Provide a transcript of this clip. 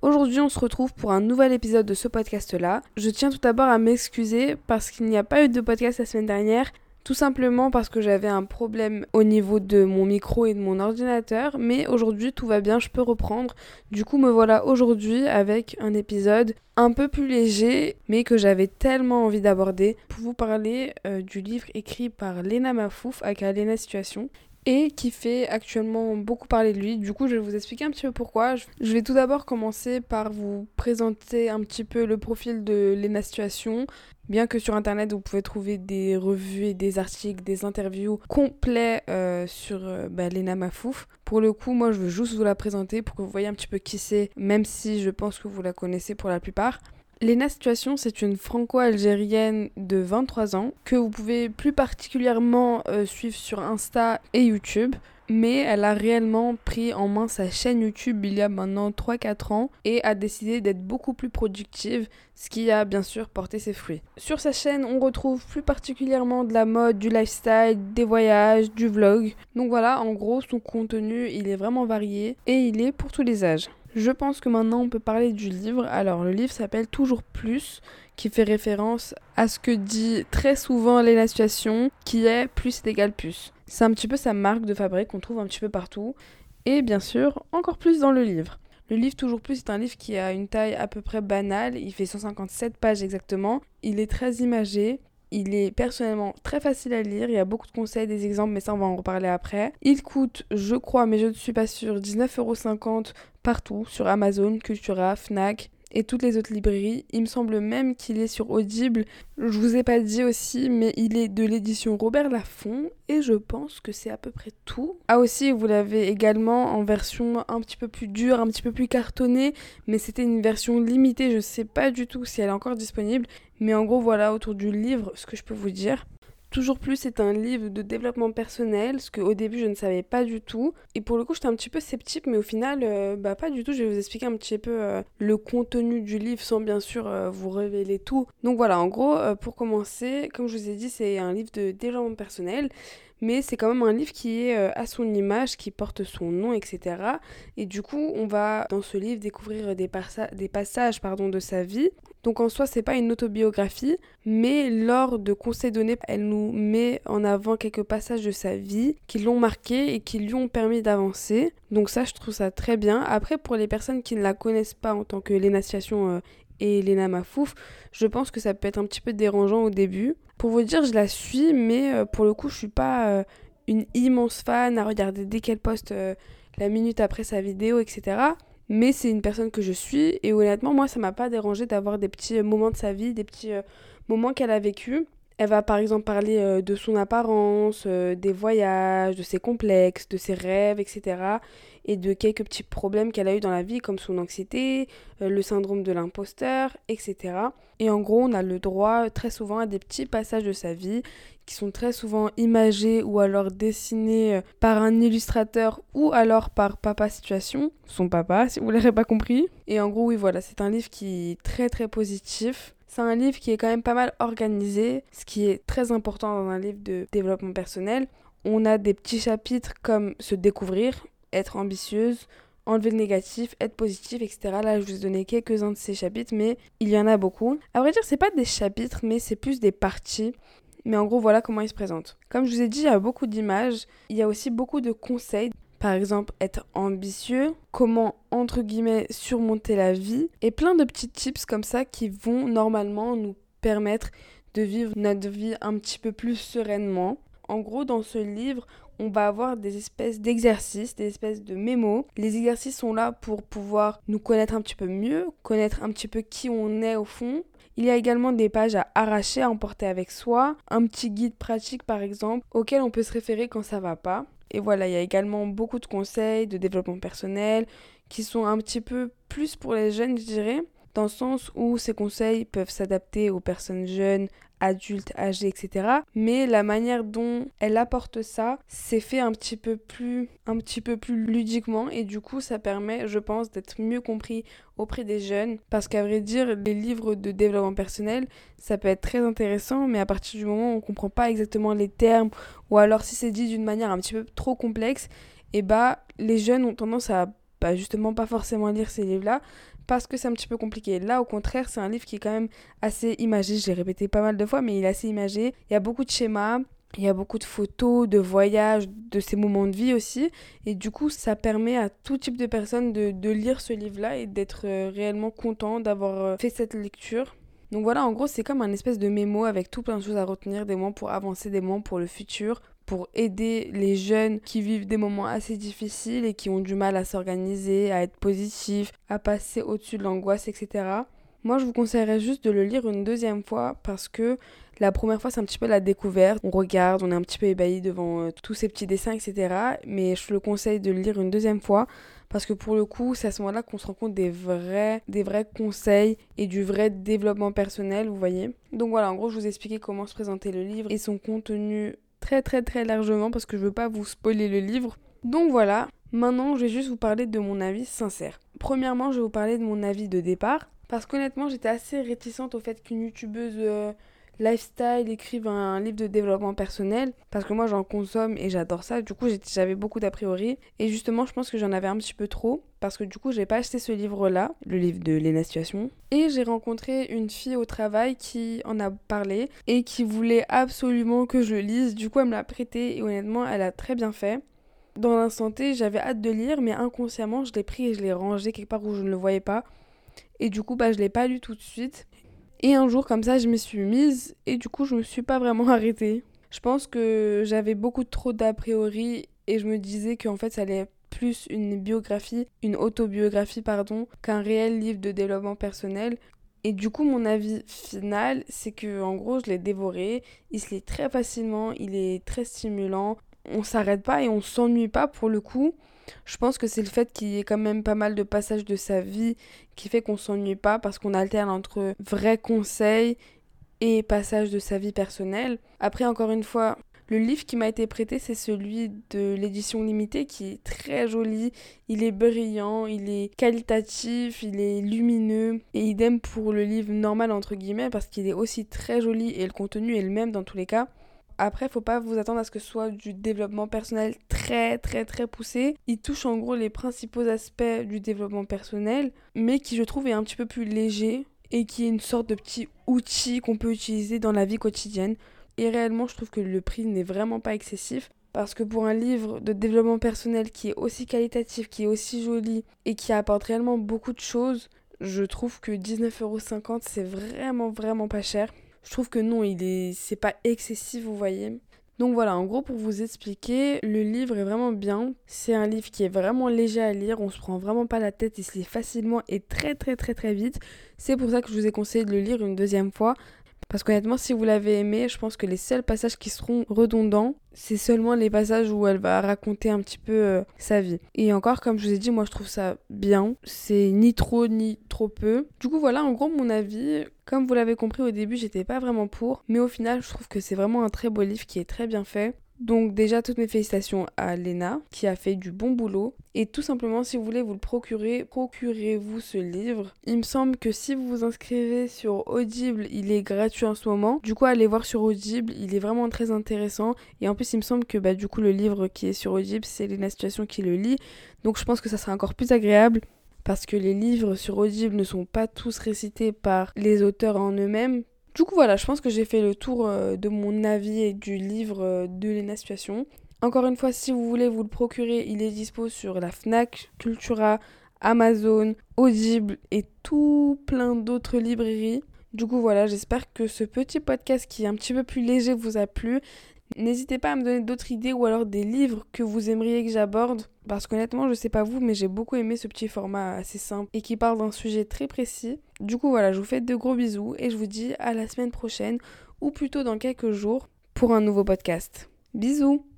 Aujourd'hui, on se retrouve pour un nouvel épisode de ce podcast-là. Je tiens tout d'abord à m'excuser parce qu'il n'y a pas eu de podcast la semaine dernière. Tout simplement parce que j'avais un problème au niveau de mon micro et de mon ordinateur, mais aujourd'hui tout va bien, je peux reprendre. Du coup me voilà aujourd'hui avec un épisode un peu plus léger, mais que j'avais tellement envie d'aborder pour vous parler euh, du livre écrit par Lena Mafouf, aka Lena Situation, et qui fait actuellement beaucoup parler de lui. Du coup, je vais vous expliquer un petit peu pourquoi. Je vais tout d'abord commencer par vous présenter un petit peu le profil de Lena Situation. Bien que sur internet vous pouvez trouver des revues et des articles, des interviews complets euh, sur euh, bah, Lena Mafouf. Pour le coup, moi je veux juste vous la présenter pour que vous voyez un petit peu qui c'est, même si je pense que vous la connaissez pour la plupart. Lena Situation, c'est une franco-algérienne de 23 ans que vous pouvez plus particulièrement euh, suivre sur Insta et YouTube. Mais elle a réellement pris en main sa chaîne YouTube il y a maintenant 3-4 ans et a décidé d'être beaucoup plus productive, ce qui a bien sûr porté ses fruits. Sur sa chaîne, on retrouve plus particulièrement de la mode, du lifestyle, des voyages, du vlog. Donc voilà, en gros, son contenu, il est vraiment varié et il est pour tous les âges. Je pense que maintenant on peut parler du livre. Alors le livre s'appelle Toujours plus, qui fait référence à ce que dit très souvent Léna qui est plus est égal plus. C'est un petit peu sa marque de fabrique qu'on trouve un petit peu partout. Et bien sûr, encore plus dans le livre. Le livre Toujours Plus est un livre qui a une taille à peu près banale, il fait 157 pages exactement, il est très imagé, il est personnellement très facile à lire, il y a beaucoup de conseils, des exemples, mais ça on va en reparler après. Il coûte, je crois, mais je ne suis pas sûre, 19,50€ partout, sur Amazon, Cultura, Fnac, et toutes les autres librairies. Il me semble même qu'il est sur Audible. Je vous ai pas dit aussi, mais il est de l'édition Robert Laffont et je pense que c'est à peu près tout. Ah aussi, vous l'avez également en version un petit peu plus dure, un petit peu plus cartonnée, mais c'était une version limitée. Je sais pas du tout si elle est encore disponible, mais en gros voilà autour du livre ce que je peux vous dire. Toujours plus, c'est un livre de développement personnel, ce qu'au début je ne savais pas du tout. Et pour le coup, j'étais un petit peu sceptique, mais au final, euh, bah pas du tout. Je vais vous expliquer un petit peu euh, le contenu du livre sans bien sûr euh, vous révéler tout. Donc voilà, en gros, pour commencer, comme je vous ai dit, c'est un livre de développement personnel mais c'est quand même un livre qui est à son image, qui porte son nom, etc. Et du coup, on va dans ce livre découvrir des, des passages pardon, de sa vie donc en soi, c'est pas une autobiographie, mais lors de conseils donnés, elle nous met en avant quelques passages de sa vie qui l'ont marqué et qui lui ont permis d'avancer. Donc ça, je trouve ça très bien. Après, pour les personnes qui ne la connaissent pas en tant que Léna euh, et Léna Mafouf, je pense que ça peut être un petit peu dérangeant au début. Pour vous dire, je la suis, mais euh, pour le coup, je suis pas euh, une immense fan à regarder dès qu'elle poste la minute après sa vidéo, etc mais c'est une personne que je suis et honnêtement moi ça m'a pas dérangé d'avoir des petits euh, moments de sa vie, des petits euh, moments qu'elle a vécu. Elle va par exemple parler euh, de son apparence, des voyages, de ses complexes, de ses rêves, etc. Et de quelques petits problèmes qu'elle a eu dans la vie comme son anxiété, le syndrome de l'imposteur, etc. Et en gros on a le droit très souvent à des petits passages de sa vie qui sont très souvent imagés ou alors dessinés euh, par un illustrateur ou alors par Papa Situation, son papa, si vous l'aurez pas compris. Et en gros, oui, voilà, c'est un livre qui est très très positif. C'est un livre qui est quand même pas mal organisé, ce qui est très important dans un livre de développement personnel. On a des petits chapitres comme se découvrir, être ambitieuse, enlever le négatif, être positif, etc. Là, je vous ai donné quelques-uns de ces chapitres, mais il y en a beaucoup. À vrai dire, c'est pas des chapitres, mais c'est plus des parties. Mais en gros, voilà comment il se présente. Comme je vous ai dit, il y a beaucoup d'images. Il y a aussi beaucoup de conseils. Par exemple, être ambitieux, comment, entre guillemets, surmonter la vie. Et plein de petits tips comme ça qui vont normalement nous permettre de vivre notre vie un petit peu plus sereinement. En gros, dans ce livre, on va avoir des espèces d'exercices, des espèces de mémos. Les exercices sont là pour pouvoir nous connaître un petit peu mieux, connaître un petit peu qui on est au fond, il y a également des pages à arracher, à emporter avec soi, un petit guide pratique par exemple, auquel on peut se référer quand ça va pas. Et voilà, il y a également beaucoup de conseils de développement personnel qui sont un petit peu plus pour les jeunes, je dirais, dans le sens où ces conseils peuvent s'adapter aux personnes jeunes, adulte, âgé, etc. Mais la manière dont elle apporte ça, c'est fait un petit peu plus, un petit peu plus ludiquement et du coup, ça permet, je pense, d'être mieux compris auprès des jeunes. Parce qu'à vrai dire, les livres de développement personnel, ça peut être très intéressant, mais à partir du moment où on comprend pas exactement les termes ou alors si c'est dit d'une manière un petit peu trop complexe, et eh bah les jeunes ont tendance à bah, justement pas forcément lire ces livres-là parce que c'est un petit peu compliqué. Là, au contraire, c'est un livre qui est quand même assez imagé. Je l'ai répété pas mal de fois, mais il est assez imagé. Il y a beaucoup de schémas. Il y a beaucoup de photos, de voyages, de ces moments de vie aussi. Et du coup, ça permet à tout type de personnes de, lire ce livre-là et d'être euh, réellement content d'avoir euh, fait cette lecture. Donc voilà, en gros, c'est comme un espèce de mémo avec tout plein de choses à retenir, des moments pour avancer, des moments pour le futur, pour aider les jeunes qui vivent des moments assez difficiles et qui ont du mal à s'organiser, à être positifs, à passer au-dessus de l'angoisse, etc. Moi, je vous conseillerais juste de le lire une deuxième fois parce que la première fois, c'est un petit peu la découverte. On regarde, on est un petit peu ébahi devant euh, tous ces petits dessins, etc. Mais je le conseille de le lire une deuxième fois parce que pour le coup, c'est à ce moment-là qu'on se rend compte des vrais, des vrais conseils et du vrai développement personnel, vous voyez. Donc voilà, en gros, je vous ai expliqué comment se présenter le livre et son contenu très très très largement parce que je veux pas vous spoiler le livre. Donc voilà, maintenant je vais juste vous parler de mon avis sincère. Premièrement, je vais vous parler de mon avis de départ parce qu'honnêtement, j'étais assez réticente au fait qu'une youtubeuse euh, lifestyle écrive un livre de développement personnel parce que moi j'en consomme et j'adore ça. Du coup, j'avais beaucoup d'a priori et justement, je pense que j'en avais un petit peu trop parce que du coup, j'ai pas acheté ce livre-là, le livre de Léna Situation. Et j'ai rencontré une fille au travail qui en a parlé et qui voulait absolument que je lise. Du coup, elle me l'a prêté et honnêtement, elle a très bien fait. Dans l'instant T, j'avais hâte de lire, mais inconsciemment, je l'ai pris et je l'ai rangé quelque part où je ne le voyais pas. Et du coup, bah, je l'ai pas lu tout de suite. Et un jour, comme ça, je me suis mise et du coup, je me suis pas vraiment arrêtée. Je pense que j'avais beaucoup trop d'a priori et je me disais qu'en fait, ça allait plus une biographie, une autobiographie, pardon, qu'un réel livre de développement personnel. Et du coup, mon avis final, c'est que en gros, je l'ai dévoré. Il se lit très facilement, il est très stimulant. On s'arrête pas et on s'ennuie pas pour le coup. Je pense que c'est le fait qu'il y ait quand même pas mal de passages de sa vie qui fait qu'on s'ennuie pas parce qu'on alterne entre vrais conseils et passages de sa vie personnelle. Après, encore une fois, le livre qui m'a été prêté, c'est celui de l'édition limitée qui est très joli. Il est brillant, il est qualitatif, il est lumineux. Et idem pour le livre normal, entre guillemets, parce qu'il est aussi très joli et le contenu est le même dans tous les cas. Après, faut pas vous attendre à ce que ce soit du développement personnel très très très poussé. Il touche en gros les principaux aspects du développement personnel, mais qui je trouve est un petit peu plus léger et qui est une sorte de petit outil qu'on peut utiliser dans la vie quotidienne. Et réellement, je trouve que le prix n'est vraiment pas excessif. Parce que pour un livre de développement personnel qui est aussi qualitatif, qui est aussi joli et qui apporte réellement beaucoup de choses, je trouve que 19,50€ c'est vraiment vraiment pas cher. Je trouve que non, il est c'est pas excessif, vous voyez. Donc voilà, en gros pour vous expliquer, le livre est vraiment bien. C'est un livre qui est vraiment léger à lire, on se prend vraiment pas la tête, il se lit facilement et très très très très vite. C'est pour ça que je vous ai conseillé de le lire une deuxième fois parce qu'honnêtement, si vous l'avez aimé, je pense que les seuls passages qui seront redondants, c'est seulement les passages où elle va raconter un petit peu euh, sa vie. Et encore, comme je vous ai dit, moi je trouve ça bien. C'est ni trop ni trop peu. Du coup, voilà en gros mon avis. Comme vous l'avez compris au début, j'étais pas vraiment pour. Mais au final, je trouve que c'est vraiment un très beau livre qui est très bien fait. Donc déjà toutes mes félicitations à Lena qui a fait du bon boulot et tout simplement si vous voulez vous le procurer, procurez-vous ce livre. Il me semble que si vous vous inscrivez sur Audible, il est gratuit en ce moment. Du coup allez voir sur Audible, il est vraiment très intéressant et en plus il me semble que bah du coup le livre qui est sur Audible, c'est Lena Situation qui le lit. Donc je pense que ça sera encore plus agréable parce que les livres sur Audible ne sont pas tous récités par les auteurs en eux-mêmes du coup, voilà, je pense que j'ai fait le tour euh, de mon avis et du livre euh, de Lena Situation. Encore une fois, si vous voulez vous le procurer, il est dispo sur la Fnac, Cultura, Amazon, Audible et tout plein d'autres librairies. Du coup, voilà, j'espère que ce petit podcast qui est un petit peu plus léger vous a plu. N'hésitez pas à me donner d'autres idées ou alors des livres que vous aimeriez que j'aborde. Parce qu'honnêtement, je sais pas vous, mais j'ai beaucoup aimé ce petit format assez simple et qui parle d'un sujet très précis. Du coup, voilà, je vous fais de gros bisous et je vous dis à la semaine prochaine ou plutôt dans quelques jours pour un nouveau podcast. Bisous